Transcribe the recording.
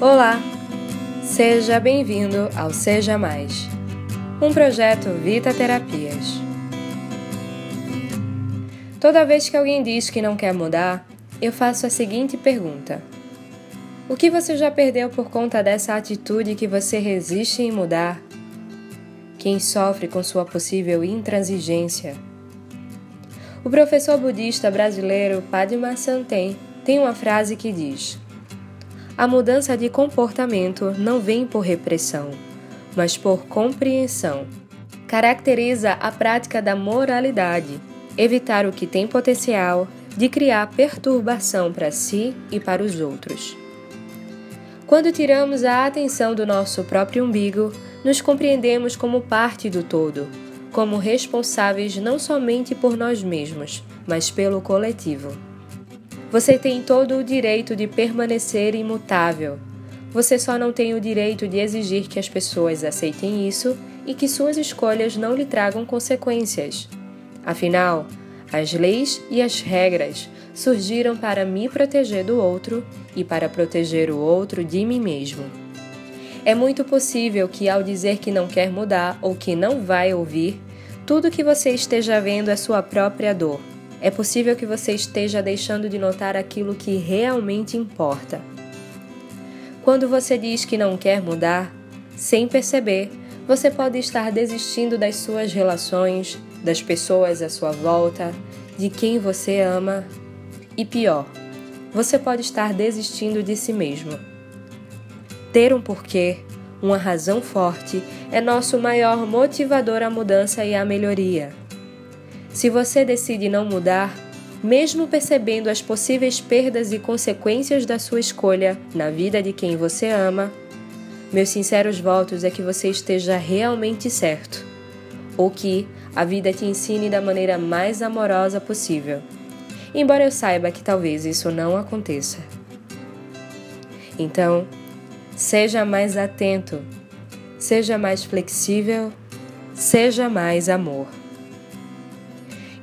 Olá! Seja bem-vindo ao Seja Mais, um projeto Vita Terapias. Toda vez que alguém diz que não quer mudar, eu faço a seguinte pergunta: O que você já perdeu por conta dessa atitude que você resiste em mudar? Quem sofre com sua possível intransigência? O professor budista brasileiro Padma Santen tem uma frase que diz: a mudança de comportamento não vem por repressão, mas por compreensão. Caracteriza a prática da moralidade, evitar o que tem potencial de criar perturbação para si e para os outros. Quando tiramos a atenção do nosso próprio umbigo, nos compreendemos como parte do todo, como responsáveis não somente por nós mesmos, mas pelo coletivo. Você tem todo o direito de permanecer imutável. Você só não tem o direito de exigir que as pessoas aceitem isso e que suas escolhas não lhe tragam consequências. Afinal, as leis e as regras surgiram para me proteger do outro e para proteger o outro de mim mesmo. É muito possível que, ao dizer que não quer mudar ou que não vai ouvir, tudo que você esteja vendo é sua própria dor é possível que você esteja deixando de notar aquilo que realmente importa. Quando você diz que não quer mudar, sem perceber, você pode estar desistindo das suas relações, das pessoas à sua volta, de quem você ama e pior, você pode estar desistindo de si mesmo. Ter um porquê, uma razão forte, é nosso maior motivador à mudança e à melhoria. Se você decide não mudar, mesmo percebendo as possíveis perdas e consequências da sua escolha na vida de quem você ama, meus sinceros votos é que você esteja realmente certo, ou que a vida te ensine da maneira mais amorosa possível, embora eu saiba que talvez isso não aconteça. Então, seja mais atento, seja mais flexível, seja mais amor.